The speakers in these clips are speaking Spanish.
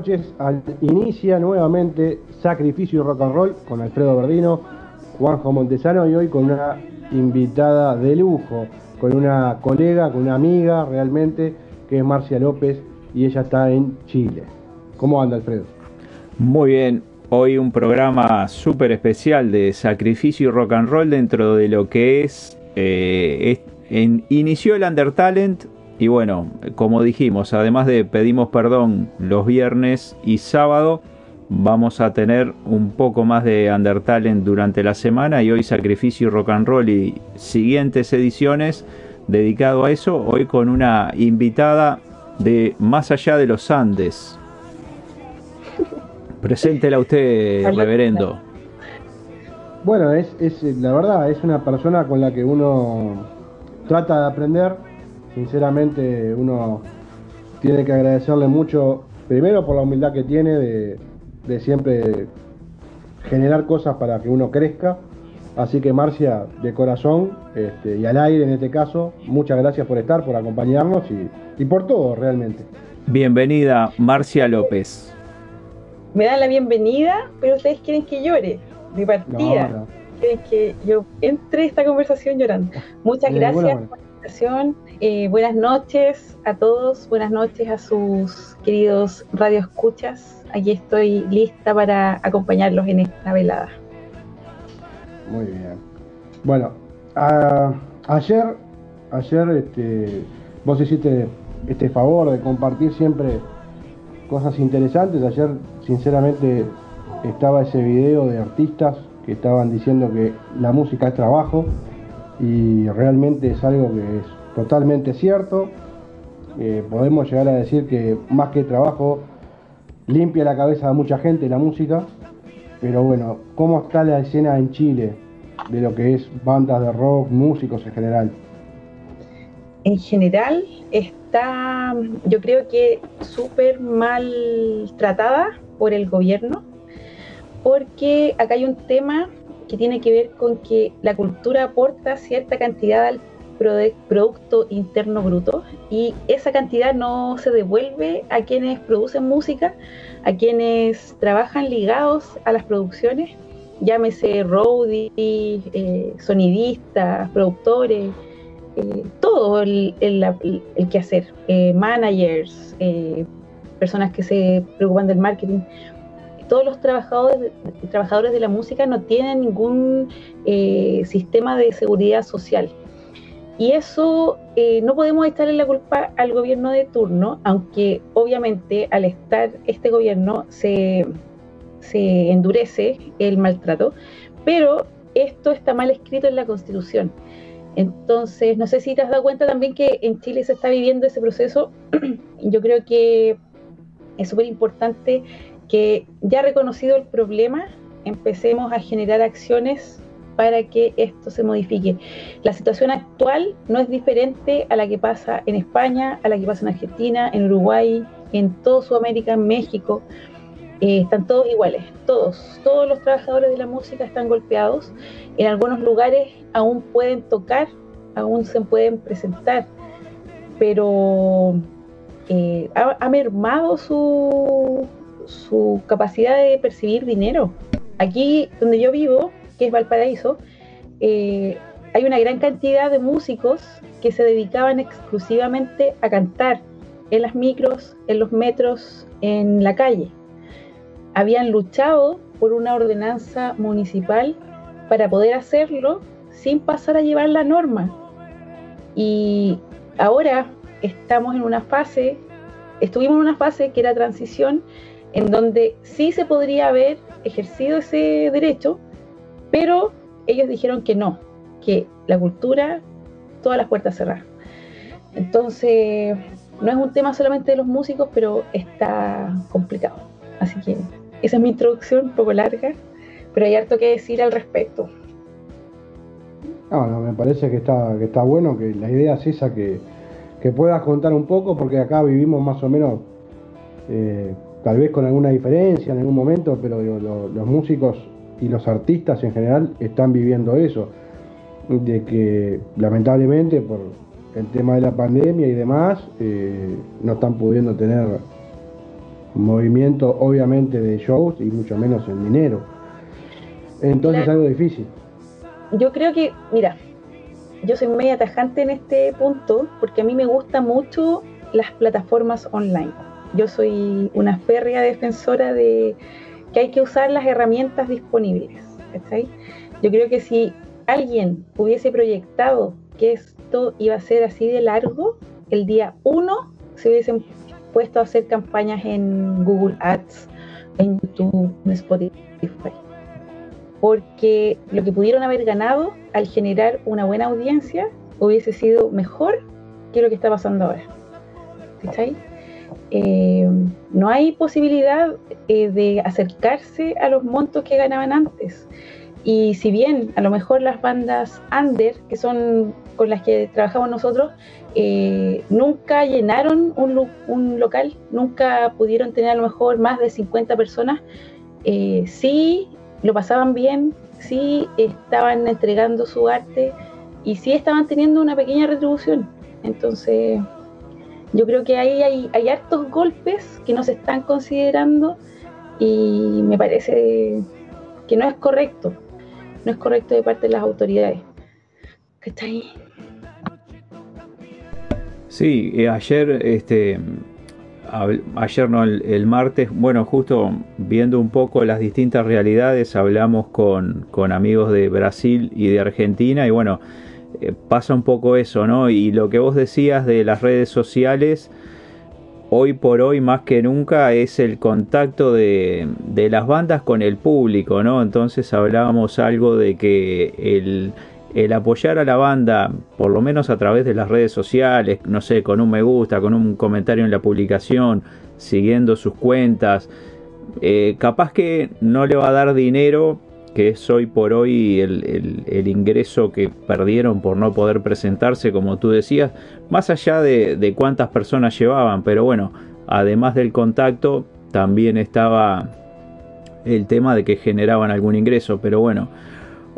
Noches. Inicia nuevamente Sacrificio y Rock and Roll con Alfredo Verdino, Juanjo Montesano y hoy con una invitada de lujo, con una colega, con una amiga realmente, que es Marcia López y ella está en Chile. ¿Cómo anda Alfredo? Muy bien, hoy un programa súper especial de sacrificio y rock and roll dentro de lo que es, eh, inició el Undertalent y bueno, como dijimos, además de pedimos perdón los viernes y sábado, vamos a tener un poco más de Undertalent durante la semana y hoy sacrificio y rock and roll y siguientes ediciones dedicado a eso, hoy con una invitada de más allá de los Andes. Preséntela usted, reverendo. Bueno, es, es la verdad, es una persona con la que uno trata de aprender. Sinceramente, uno tiene que agradecerle mucho, primero por la humildad que tiene de, de siempre generar cosas para que uno crezca. Así que Marcia, de corazón este, y al aire en este caso, muchas gracias por estar, por acompañarnos y, y por todo realmente. Bienvenida, Marcia López. me dan la bienvenida, pero ustedes quieren que llore de partida. No, no. Quieren que yo entre esta conversación llorando. Muchas De gracias por la invitación. Eh, buenas noches a todos, buenas noches a sus queridos radioescuchas. Aquí estoy lista para acompañarlos en esta velada. Muy bien. Bueno, ayer, ayer este, vos hiciste este favor de compartir siempre cosas interesantes. Ayer, sinceramente, estaba ese video de artistas que estaban diciendo que la música es trabajo y realmente es algo que es totalmente cierto. Eh, podemos llegar a decir que más que trabajo limpia la cabeza de mucha gente la música, pero bueno, ¿cómo está la escena en Chile de lo que es bandas de rock, músicos en general? En general está, yo creo que súper mal tratada por el gobierno, porque acá hay un tema que tiene que ver con que la cultura aporta cierta cantidad al Producto Interno Bruto y esa cantidad no se devuelve a quienes producen música, a quienes trabajan ligados a las producciones, llámese roadies, eh, sonidistas, productores, eh, todo el, quehacer, eh, managers, personas que se preocupan del marketing. Todos los trabajadores, de la música no tienen ningún sistema de seguridad social. Y eso eh, no podemos echarle la culpa al gobierno de turno, aunque obviamente al estar este gobierno se, se endurece el maltrato, pero esto está mal escrito en la Constitución. Entonces, no sé si te has dado cuenta también que en Chile se está viviendo ese proceso. Yo creo que es súper importante que ya reconocido el problema, empecemos a generar acciones para que esto se modifique. La situación actual no es diferente a la que pasa en España, a la que pasa en Argentina, en Uruguay, en toda Sudamérica, en México. Eh, están todos iguales, todos, todos los trabajadores de la música están golpeados. En algunos lugares aún pueden tocar, aún se pueden presentar, pero eh, ha, ha, mermado su, su capacidad de percibir dinero. Aquí donde yo vivo, que es Valparaíso, eh, hay una gran cantidad de músicos que se dedicaban exclusivamente a cantar en las micros, en los metros, en la calle. Habían luchado por una ordenanza municipal para poder hacerlo sin pasar a llevar la norma. Y ahora estamos en una fase, estuvimos en una fase que era transición, en donde sí se podría haber ejercido ese derecho, pero ellos dijeron que no, que la cultura, todas las puertas cerradas. Entonces, no es un tema solamente de los músicos, pero está complicado. Así que esa es mi introducción, un poco larga, pero hay harto que decir al respecto. No, no, me parece que está, que está bueno, que la idea es esa, que, que puedas contar un poco, porque acá vivimos más o menos, eh, tal vez con alguna diferencia en algún momento, pero digo, lo, los músicos y los artistas en general están viviendo eso, de que lamentablemente por el tema de la pandemia y demás, eh, no están pudiendo tener movimiento obviamente de shows y mucho menos en dinero. Entonces es algo difícil. Yo creo que, mira, yo soy media tajante en este punto porque a mí me gustan mucho las plataformas online. Yo soy una férrea defensora de que hay que usar las herramientas disponibles. Yo creo que si alguien hubiese proyectado que esto iba a ser así de largo, el día 1 se hubiesen puesto a hacer campañas en Google Ads, en YouTube, en Spotify. Porque lo que pudieron haber ganado al generar una buena audiencia hubiese sido mejor que lo que está pasando ahora. ¿Cachai? Eh, no hay posibilidad eh, de acercarse a los montos que ganaban antes. Y si bien a lo mejor las bandas under, que son con las que trabajamos nosotros, eh, nunca llenaron un, un, local, nunca pudieron tener a lo mejor más de 50 personas, sí lo pasaban bien, sí estaban entregando su arte y sí estaban teniendo una pequeña retribución. Entonces, yo creo que ahí hay, hay hartos golpes que no se están considerando y me parece que no es correcto, no es correcto de parte de las autoridades. ¿Qué está ahí? Sí, eh, ayer, este, ayer no, el, el, martes, bueno, justo viendo un poco las distintas realidades, hablamos con, con amigos de Brasil y de Argentina y bueno, pasa un poco eso, ¿no? Y lo que vos decías de las redes sociales, hoy por hoy más que nunca es el contacto de, las bandas con el público, ¿no? Entonces hablábamos algo de que el, el, apoyar a la banda, por lo menos a través de las redes sociales, no sé, con un me gusta, con un comentario en la publicación, siguiendo sus cuentas, eh, capaz que no le va a dar dinero que es hoy por hoy el, ingreso que perdieron por no poder presentarse, como tú decías, más allá de, cuántas personas llevaban, pero bueno, además del contacto, también estaba el tema de que generaban algún ingreso, pero bueno,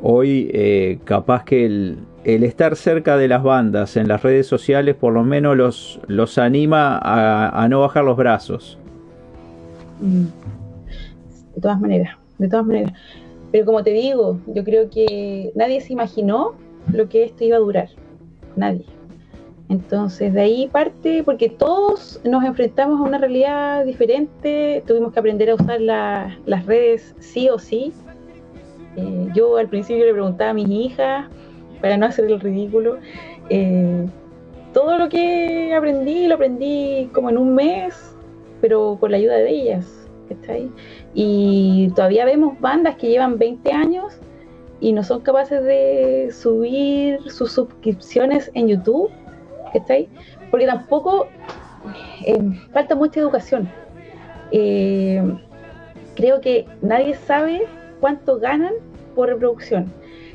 hoy eh, capaz que el, estar cerca de las bandas en las redes sociales por lo menos los, los anima a, a no bajar los brazos. De todas maneras, de todas maneras. Pero como te digo, yo creo que nadie se imaginó lo que esto iba a durar. Nadie. Entonces de ahí parte, porque todos nos enfrentamos a una realidad diferente, tuvimos que aprender a usar la, las redes sí o sí. Eh, yo al principio le preguntaba a mis hijas para no hacer el ridículo, Eh, todo lo que aprendí lo aprendí como en un mes, pero con la ayuda de ellas. ¿cachai? Y todavía vemos bandas que llevan 20 años y no son capaces de subir sus suscripciones en YouTube, ¿cachai? Porque tampoco eh, falta mucha educación. Eh, creo que nadie sabe cuánto ganan por reproducción.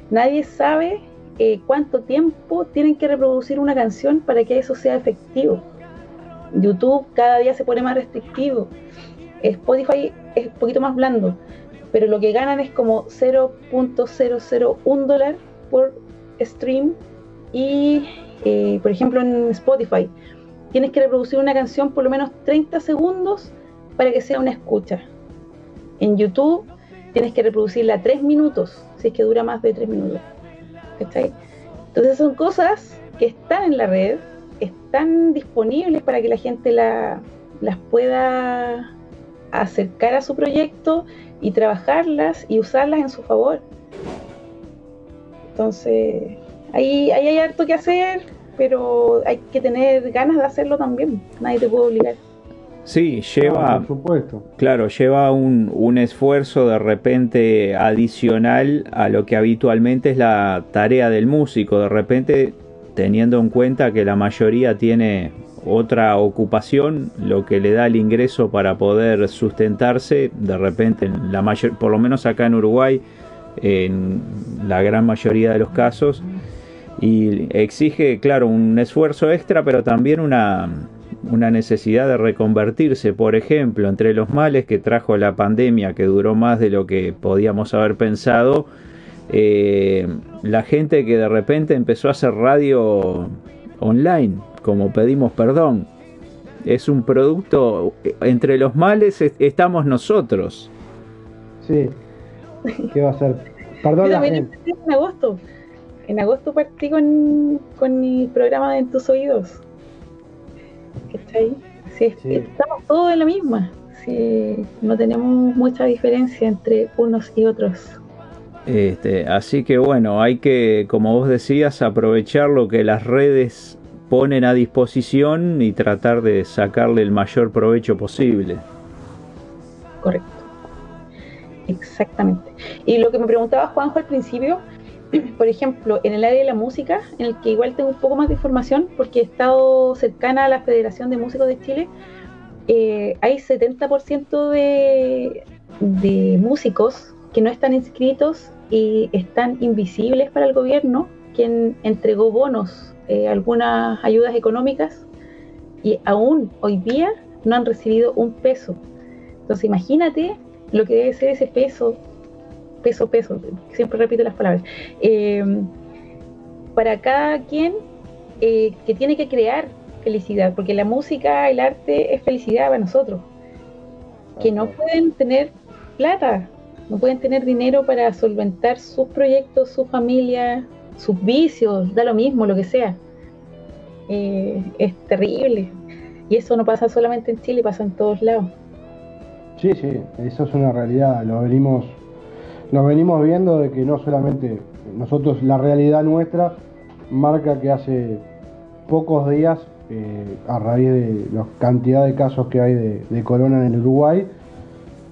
Nadie sabe eh, cuánto tiempo tienen que reproducir una canción para que eso sea efectivo. YouTube cada día se pone más restrictivo. Spotify es un poquito más blando, pero lo que ganan es como 0.001 dólar por stream y, eh, por ejemplo, en Spotify tienes que reproducir una canción por lo menos 30 segundos para que sea una escucha. En YouTube tienes que reproducirla 3 minutos, si es que dura más de 3 minutos. ¿Cachai? Entonces son cosas que están en la red, están disponibles para que la gente la, las pueda acercar a su proyecto y trabajarlas y usarlas en su favor. Entonces, ahí, ahí hay harto que hacer, pero hay que tener ganas de hacerlo también. Nadie te puede obligar. Sí, lleva, Ah, por supuesto. claro, lleva un, un esfuerzo de repente adicional a lo que habitualmente es la tarea del músico. De repente, teniendo en cuenta que la mayoría tiene otra ocupación, lo que le da el ingreso para poder sustentarse, de repente, en la mayor, por lo menos acá en Uruguay, en la gran mayoría de los casos, y exige, claro, un esfuerzo extra, pero también una, una necesidad de reconvertirse. Por ejemplo, entre los males que trajo la pandemia, que duró más de lo que podíamos haber pensado, eh, la gente que de repente empezó a hacer radio online, como pedimos perdón. Es un producto, entre los males es- estamos nosotros. Sí. ¿Qué va a hacer? Perdón en agosto. En agosto partí con, con mi programa de En tus oídos. ¿Cachai? Sí, Sí. Estamos todos en la misma. Sí, no tenemos mucha diferencia entre unos y otros. Este, así que bueno, hay que, como vos decías, aprovechar lo que las redes ponen a disposición y tratar de sacarle el mayor provecho posible. Correcto. Exactamente. Y lo que me preguntaba Juanjo al principio, por ejemplo, en el área de la música, en el que igual tengo un poco más de información porque he estado cercana a la Federación de Músicos de Chile, eh, hay 70% de, de músicos que no están inscritos y están invisibles para el gobierno, quien entregó bonos, eh, algunas ayudas económicas, y aún hoy día no han recibido un peso. Entonces imagínate lo que debe ser ese peso, peso, peso, siempre repito las palabras, eh, para cada quien eh, que tiene que crear felicidad, porque la música, el arte es felicidad para nosotros, que no pueden tener plata, no pueden tener dinero para solventar sus proyectos, su familia, sus vicios, da lo mismo, lo que sea. Eh, es terrible. Y eso no pasa solamente en Chile, pasa en todos lados. Sí, sí, eso es una realidad. Lo venimos, lo venimos viendo de que no solamente nosotros, la realidad nuestra marca que hace pocos días, eh, a raíz de la cantidad de casos que hay de, de corona en el Uruguay,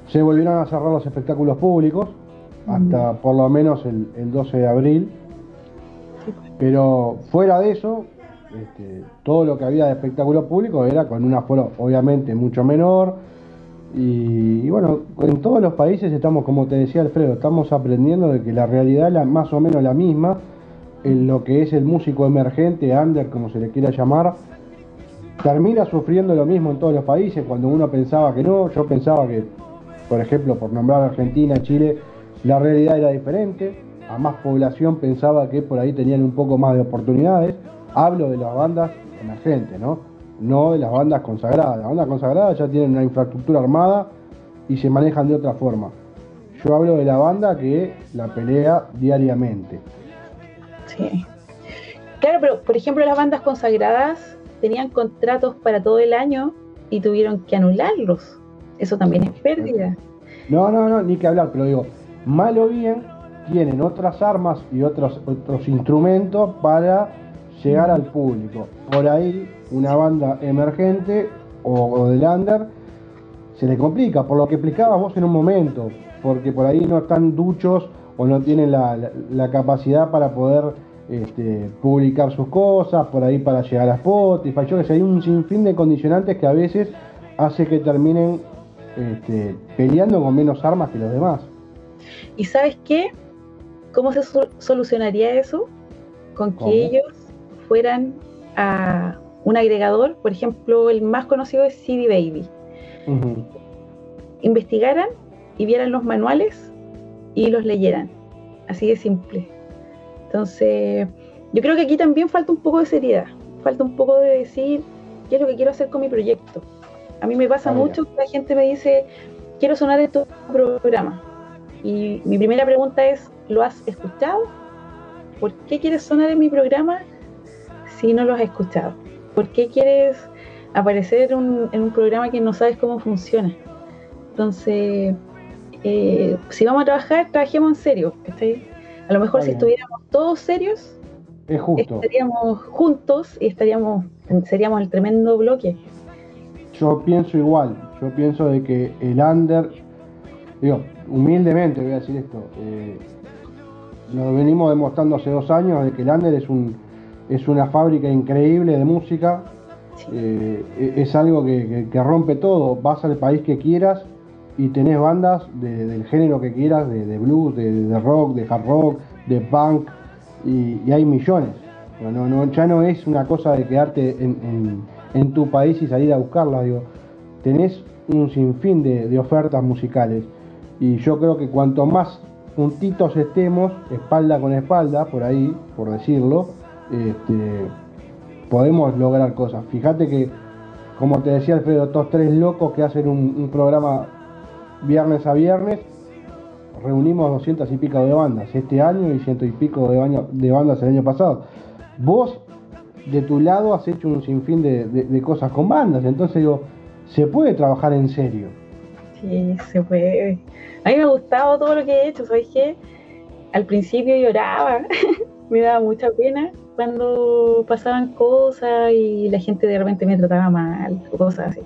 se volvieron a cerrar los espectáculos públicos hasta por lo menos el, el 12 de abril. Pero fuera de eso, este, todo lo que había de espectáculos públicos era con un aforo obviamente mucho menor. Y, y bueno, en todos los países estamos, como te decía Alfredo, estamos aprendiendo de que la realidad es más o menos la misma en lo que es el músico emergente, under, como se le quiera llamar, termina sufriendo lo mismo en todos los países. Cuando uno pensaba que no, yo pensaba que, por ejemplo, por nombrar Argentina, Chile, la realidad era diferente. A más población pensaba que por ahí tenían un poco más de oportunidades. Hablo de las bandas emergentes, ¿no? No de las bandas consagradas. Las bandas consagradas ya tienen una infraestructura armada y se manejan de otra forma. Yo hablo de la banda que la pelea diariamente. Sí. Claro, pero por ejemplo las bandas consagradas tenían contratos para todo el año y tuvieron que anularlos. Eso también es pérdida. No, no, no, ni que hablar, pero digo, mal o bien, tienen otras armas y otros, otros instrumentos para llegar al público. Por ahí, una banda emergente o, o del under se le complica, por lo que explicabas vos en un momento, porque por ahí no están duchos o no tienen la, capacidad para poder este, publicar sus cosas, por ahí para llegar a Spotify, yo hay un sinfín de condicionantes que a veces hace que terminen este, peleando con menos armas que los demás. ¿Y sabes qué? ¿Cómo se sol- solucionaría eso? Con que ¿Cómo? ellos fueran a un agregador, por ejemplo, el más conocido es CD Baby. Investigaran y vieran los manuales y los leyeran. Así de simple. Entonces, yo creo que aquí también falta un poco de seriedad. Falta un poco de decir qué es lo que quiero hacer con mi proyecto. A mí me pasa Ah, mucho que la gente me dice, quiero sonar en tu programa. Y mi primera pregunta es, ¿lo has escuchado? ¿Por qué quieres sonar en mi programa si no lo has escuchado? ¿Por qué quieres aparecer un- en un programa que no sabes cómo funciona? Entonces, eh, si vamos a trabajar, trabajemos en serio. A lo mejor Está si bien. estuviéramos todos serios, Es justo. estaríamos juntos y estaríamos, seríamos el tremendo bloque. Yo pienso igual, yo pienso de que el under, digo, humildemente voy a decir esto, eh, lo venimos demostrando hace dos años de que el under es un es una fábrica increíble de música, eh, e- es algo que, que- que rompe todo, vas al país que quieras y tenés bandas de- del género que quieras, de, de blues, de, de rock, de hard rock, de punk, y, y hay millones. No, no, no, ya no es una cosa de quedarte en, en- en tu país y salir a buscarla, digo, tenés un sinfín de, de ofertas musicales. Y yo creo que cuanto más juntitos estemos, espalda con espalda, por ahí, por decirlo, este, podemos lograr cosas. Fíjate que, como te decía Alfredo, estos tres locos que hacen un, programa viernes a viernes, reunimos 200 y pico de bandas este año y ciento y pico de, bandas el año pasado. Vos, de tu lado, has hecho un sinfín de- de cosas con bandas, entonces digo, se puede trabajar en serio. Sí, se puede. A mí me ha gustado todo lo que he hecho, ¿sabes qué? Al principio lloraba, me daba mucha pena cuando pasaban cosas y la gente de repente me trataba mal, o cosas así.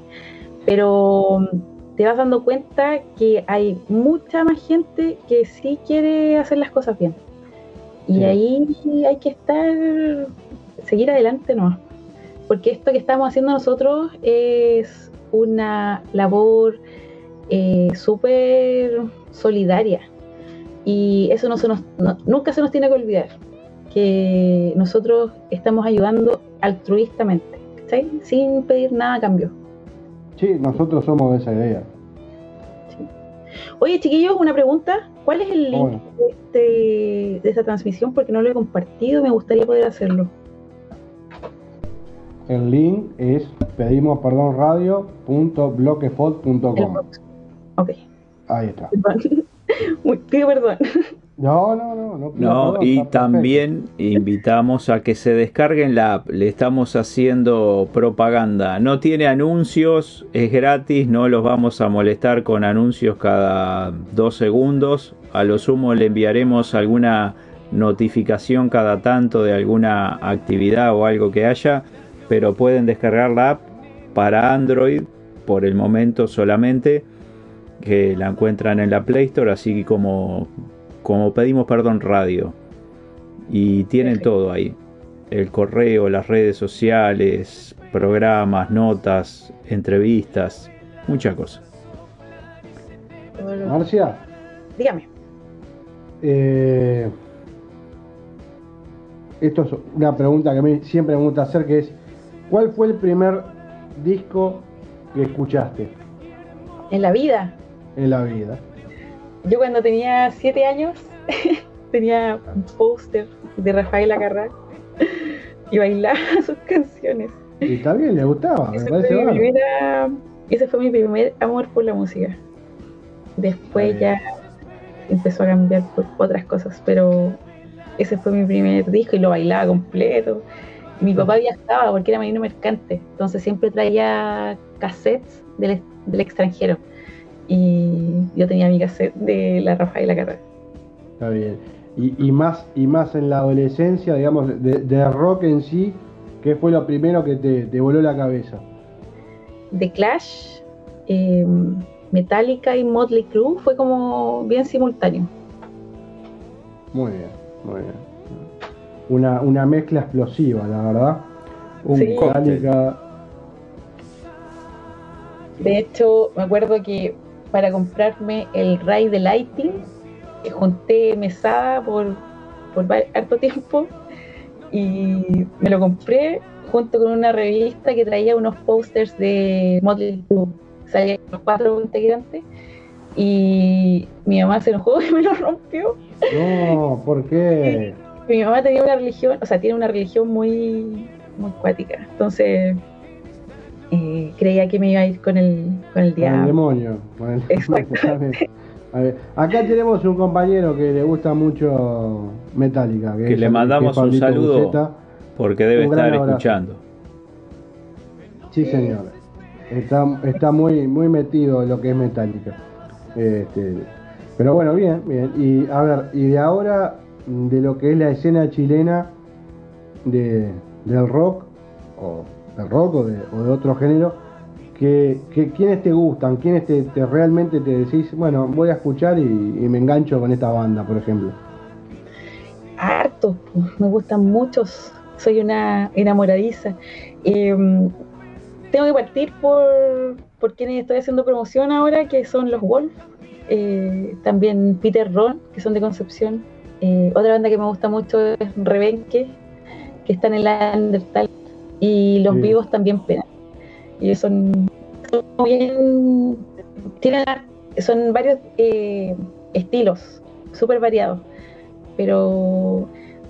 Pero te vas dando cuenta que hay mucha más gente que sí quiere hacer las cosas bien. Y ahí hay que estar, seguir adelante nomás. Porque esto que estamos haciendo nosotros es una labor eh, súper solidaria. Y eso no se nos, no- nunca se nos tiene que olvidar, que nosotros estamos ayudando altruistamente, sin pedir nada a cambio. Sí, nosotros somos de esa idea. Oye, chiquillos, una pregunta. ¿Cuál es el link Bueno. de, este- de esta transmisión? Porque no lo he compartido, me gustaría poder hacerlo. El link es pedimos Ok, Ahí está. perdón. Uy, pido perdón. No, no, no, no. No, perdón, y perfecto. también invitamos a que se descarguen la app. Le estamos haciendo propaganda. No tiene anuncios, es gratis, no los vamos a molestar con anuncios cada dos segundos. A lo sumo le enviaremos alguna notificación cada tanto de alguna actividad o algo que haya, pero pueden descargar la app para Android por el momento solamente, que la encuentran en la Play Store, así como como pedimos perdón radio. Y tienen Perfecto. todo ahí. El correo las redes sociales programas notas entrevistas muchas cosas. Marcia, Dígame. eh, esto es una pregunta que a mí siempre me gusta hacer, que es, ¿cuál fue el primer disco que escuchaste En la vida, en la vida? yo cuando tenía siete años tenía un póster de Rafael Acarrá y bailaba sus canciones. Y está bien, le gustaba, Ese fue, mi primera, ese fue mi primer amor por la música. Después ya empezó a cambiar por otras cosas, pero ese fue mi primer disco y lo bailaba completo. Mi papá viajaba porque era marino mercante, entonces siempre traía cassettes del, del extranjero. Y yo tenía mi cassette de la Rafaela Carrera. Está bien. y, y más y más en la adolescencia, digamos, de, de rock en sí, ¿qué fue lo primero que te, te voló la cabeza? The Clash, eh, Metallica y Motley Crue fue como bien simultáneo. Muy bien, muy bien. Una, una mezcla explosiva, la verdad. Un Sí. Metallica, De hecho, me acuerdo que para comprarme el Ray de Lighting, eh, junté mesada por, por harto tiempo y me lo compré junto con una revista que traía unos posters de Motley Crue. Salían los cuatro integrantes y mi mamá se enojó y me lo rompió. No, ¿por qué? Mi mamá tenía una religión, o sea, tiene una religión muy, muy cuática. Entonces, eh, creía que me iba a ir con el, con el Con el diablo. demonio. con el-. A ver, acá tenemos un compañero que le gusta mucho Metallica. Que es le mandamos que un saludo. Buceta. Porque debe estar abrazo. escuchando. Sí, señor. Está, está muy, muy metido en lo que es Metallica. Este, pero bueno, bien, bien. Y a ver, y de ahora, de lo que es la escena chilena de, del rock, o del rock o de, o de otro género, que, que quiénes te gustan, quiénes te, te realmente te decís, bueno, voy a escuchar y, me engancho con esta banda, por ejemplo. hartos, pues, me gustan muchos, soy una enamoradiza. Eh, tengo que partir por, por quienes estoy haciendo promoción ahora, que son los Wolf, eh, también Peter Ron, que son de Concepción. Eh, otra banda que me gusta mucho es Rebenque, que están en la Undertale, y Los Sí. Vivos también Pena. Y son, son bien, tienen, son varios eh, estilos, súper variados pero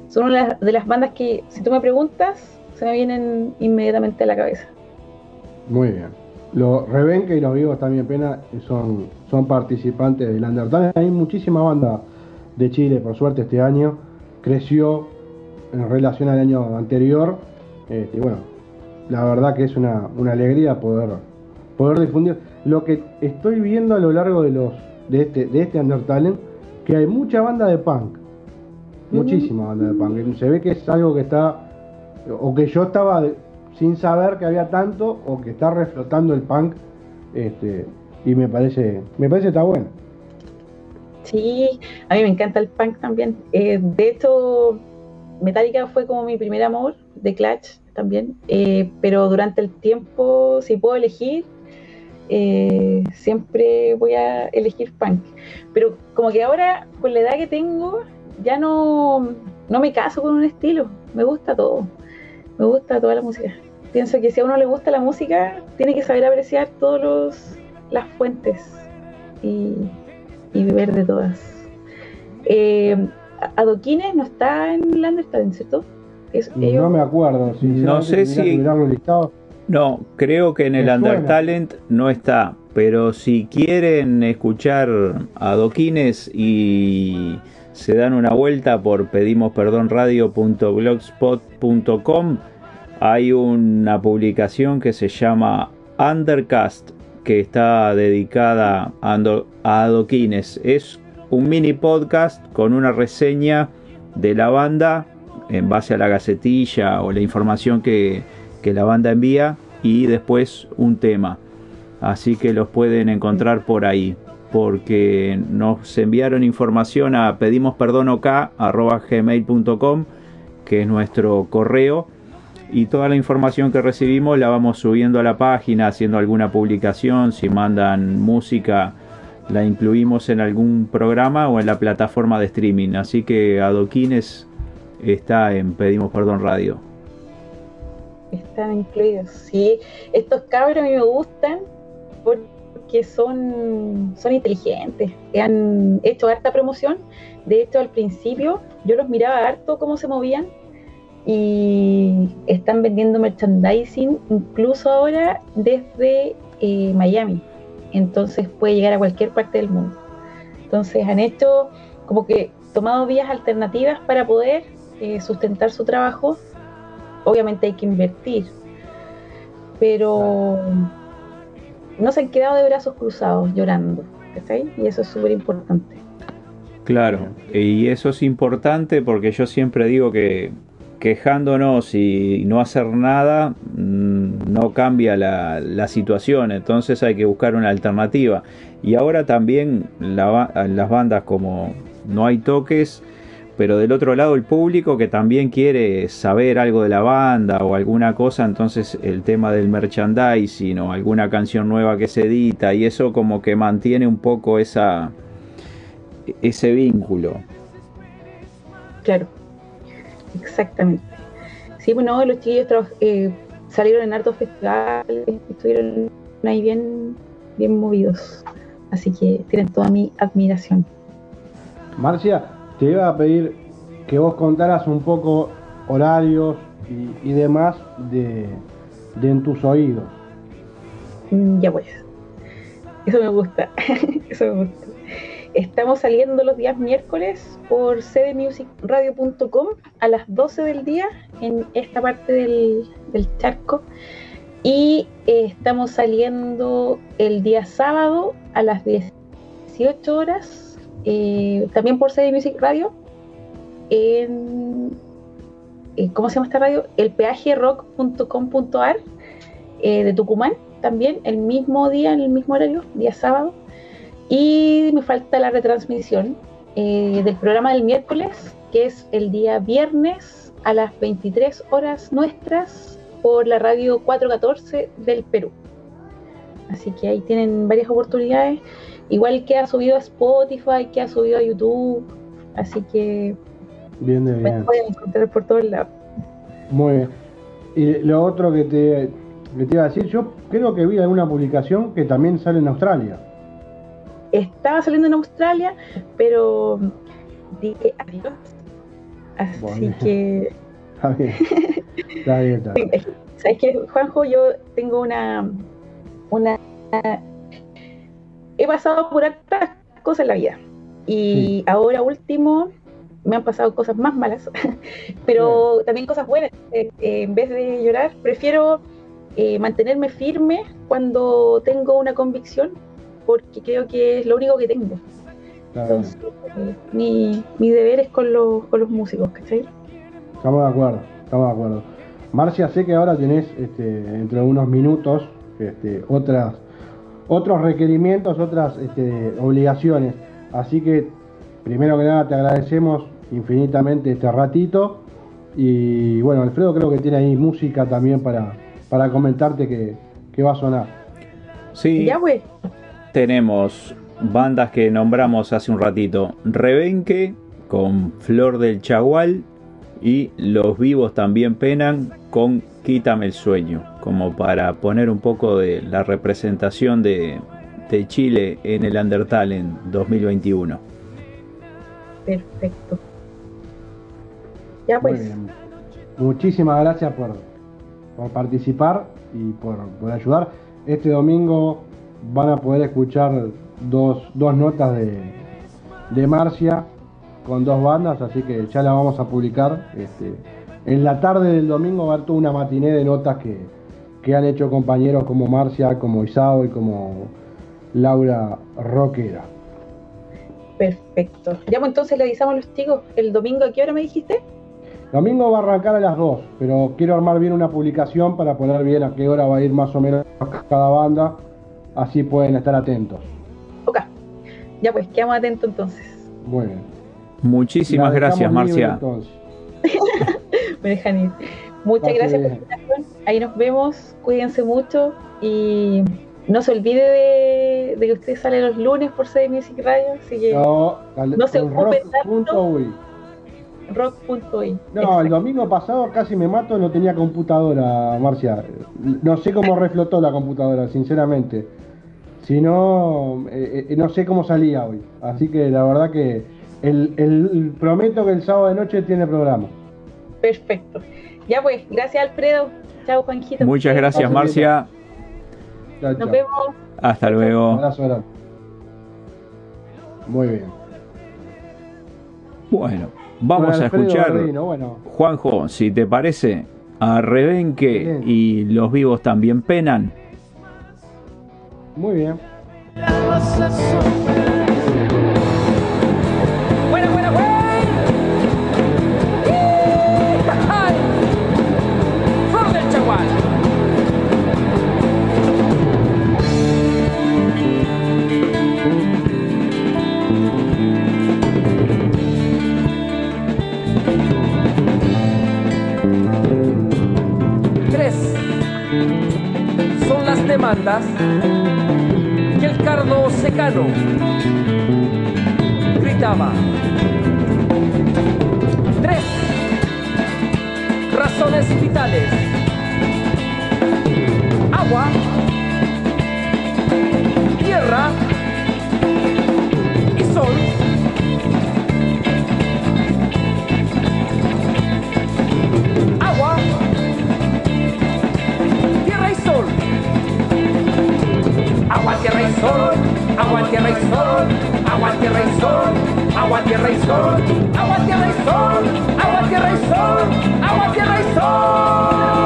son una de las- de las bandas que, si tú me preguntas, se me vienen inmediatamente a la cabeza. Muy bien. Los Rebenque y los Vivos también pena son, son participantes del Undertale. Hay muchísima banda de Chile, por suerte, este año. Creció en relación al año anterior. Este, y bueno, la verdad que es una, una alegría poder, poder difundir. Lo que estoy viendo a lo largo de los de este, de este Undertale, que hay mucha banda de punk. Muchísima banda de punk. Se ve que es algo que está o que yo estaba sin saber que había tanto o que está reflotando el punk este y me parece me parece está bueno Sí, a mí me encanta el punk también. Eh, de hecho, Metallica fue como mi primer amor, de Clash también, Eh, pero durante el tiempo, si puedo elegir, eh, siempre voy a elegir punk. Pero como que ahora, con la edad que tengo, ya no, no me caso con un estilo, me gusta todo, me gusta toda la música. Pienso que si a uno le gusta la música, tiene que saber apreciar todas las fuentes y, y de todas. Eh, Adoquines no está en Landertalent, ¿cierto? Es- ellos- no me acuerdo No sé si- listado. No, creo que en el. Undertalent no está. Pero si quieren escuchar a Doquines y se dan una vuelta por pedimosperdonradio.blogspot.com, hay una publicación que se llama Undercast, que está dedicada a, Ando- a Adoquines. Es un mini podcast con una reseña de la banda en base a la gacetilla o la información que, la banda envía y después un tema. Así que los pueden encontrar por ahí. Porque nos enviaron información a pedimosperdonok.gmail.com que es nuestro correo. Y toda la información que recibimos la vamos subiendo a la página, haciendo alguna publicación. Si mandan música, la incluimos en algún programa o en la plataforma de streaming. Así que Adoquines está en Pedimos Perdón Radio. Están incluidos, sí. Estos cabros a mí me gustan porque son, son inteligentes. Han hecho harta promoción. De hecho, al principio yo los miraba harto cómo se movían y están vendiendo merchandising incluso ahora desde eh, Miami. Entonces puede llegar a cualquier parte del mundo. Entonces han hecho como que tomado vías alternativas para poder eh, sustentar su trabajo obviamente hay que invertir, pero no se han quedado de brazos cruzados llorando. Y eso es súper importante. Claro, y eso es importante porque yo siempre digo que quejándonos y no hacer nada mm, no cambia la, la situación, entonces hay que buscar una alternativa. Y ahora también la las bandas como No hay toques, pero del otro lado el público que también quiere saber algo de la banda o alguna cosa, entonces el tema del merchandising o alguna canción nueva que se edita y eso como que mantiene un poco esa ese vínculo. Claro, exactamente. Sí, bueno, los chiquillos traba- eh, salieron en hartos festivales, estuvieron ahí bien, bien movidos. Así que tienen toda mi admiración. Marcia, te iba a pedir que vos contaras un poco horarios y, demás de, de En tus oídos. Mm, Ya pues. Eso me gusta. Eso me gusta. Estamos saliendo los días miércoles por cdmusicradio.com a las 12 del día en esta parte del, del charco. Y eh, estamos saliendo el día sábado a las 18 horas, eh, también por CD Music Radio, en, eh, ¿cómo se llama esta radio? El peajerock.com.ar eh, de Tucumán, también el mismo día, en el mismo horario, día sábado. Y me falta la retransmisión eh, del programa del miércoles, que es el día viernes a las 23 horas nuestras por la radio 414 del Perú. Así que ahí tienen varias oportunidades. Igual que ha subido a Spotify, que ha subido a YouTube. Así que Bien de me bien. pueden encontrar por todos lados. Muy bien. Y lo otro que te, que te iba a decir, yo creo que vi alguna publicación que también sale en Australia. Estaba saliendo en Australia, pero dije adiós. Así Bueno. que Está bien. Está bien, está bien. ¿Sabes qué, Juanjo? Yo tengo una. una he pasado por hartas cosas en la vida. Y ahora último me han pasado cosas más malas, pero también cosas buenas. Eh, eh, en vez de llorar, prefiero eh, mantenerme firme cuando tengo una convicción, porque creo que es lo único que tengo. Entonces, mi, mi deber es con los, con los músicos, ¿cachai? Estamos de acuerdo, estamos de acuerdo. Marcia, sé que ahora tenés este, dentro de unos minutos este, otras, otros requerimientos, otras este, obligaciones. Así que, primero que nada, te agradecemos infinitamente este ratito. Y bueno, Alfredo creo que tiene ahí música también para, para comentarte que, que va a sonar. Sí, Ya, tenemos bandas que nombramos hace un ratito. Rebenque con Flor del Chagual y Los Vivos también penan con Quítame el Sueño, como para poner un poco de la representación de, de Chile en el Undertalent 2021. Perfecto. Ya Muy pues, bien. Muchísimas gracias por, por participar y por, por ayudar. Este domingo van a poder escuchar dos, dos notas de, de Marcia con dos bandas, así que ya la vamos a publicar. Este, en la tarde del domingo va a haber toda una matiné de notas que, que han hecho compañeros como Marcia, como Isao y como Laura Roquera. perfecto. Ya pues entonces le avisamos a los chicos el domingo a qué hora me dijiste? Domingo va a arrancar a las 2, pero quiero armar bien una publicación para poner bien a qué hora va a ir más o menos cada banda, así pueden estar atentos. Ok. Ya pues, quedamos atentos entonces. Muy bien. Muchísimas gracias, dejamos libre, Marcia. entonces. Me dejan ir. Muchas gracias por la invitación. Ahí nos vemos. Cuídense mucho y no se olvide de, de que usted sale los lunes por CD Music Radio, así que No, al- No se con ocupe rock.uy. rock.uy. No, el Exacto. domingo pasado casi me mato, no tenía computadora, Marcia. No sé cómo reflotó la computadora, sinceramente. Si no, eh, eh, no sé cómo salía hoy. Así que la verdad que el, el- prometo que el sábado de noche tiene programa. Perfecto. Ya pues, gracias Alfredo. Chao Juanjito. Muchas gracias, Marcia. Chao, Nos vemos. Hasta Un luego. abrazo grande. Muy bien. Bueno, vamos a escuchar, bueno, Juanjo, si te parece, a Rebenque Bien. y Los Vivos también penan. muy bien. Y el cardo secano gritaba. Tres razones vitales. Agua, tierra y sol. Tierra y sol. Agua, tierra y sol. Agua, tierra y sol. Agua, tierra y sol. Agua, tierra y sol. Agua, tierra y sol. Agua, tierra y sol.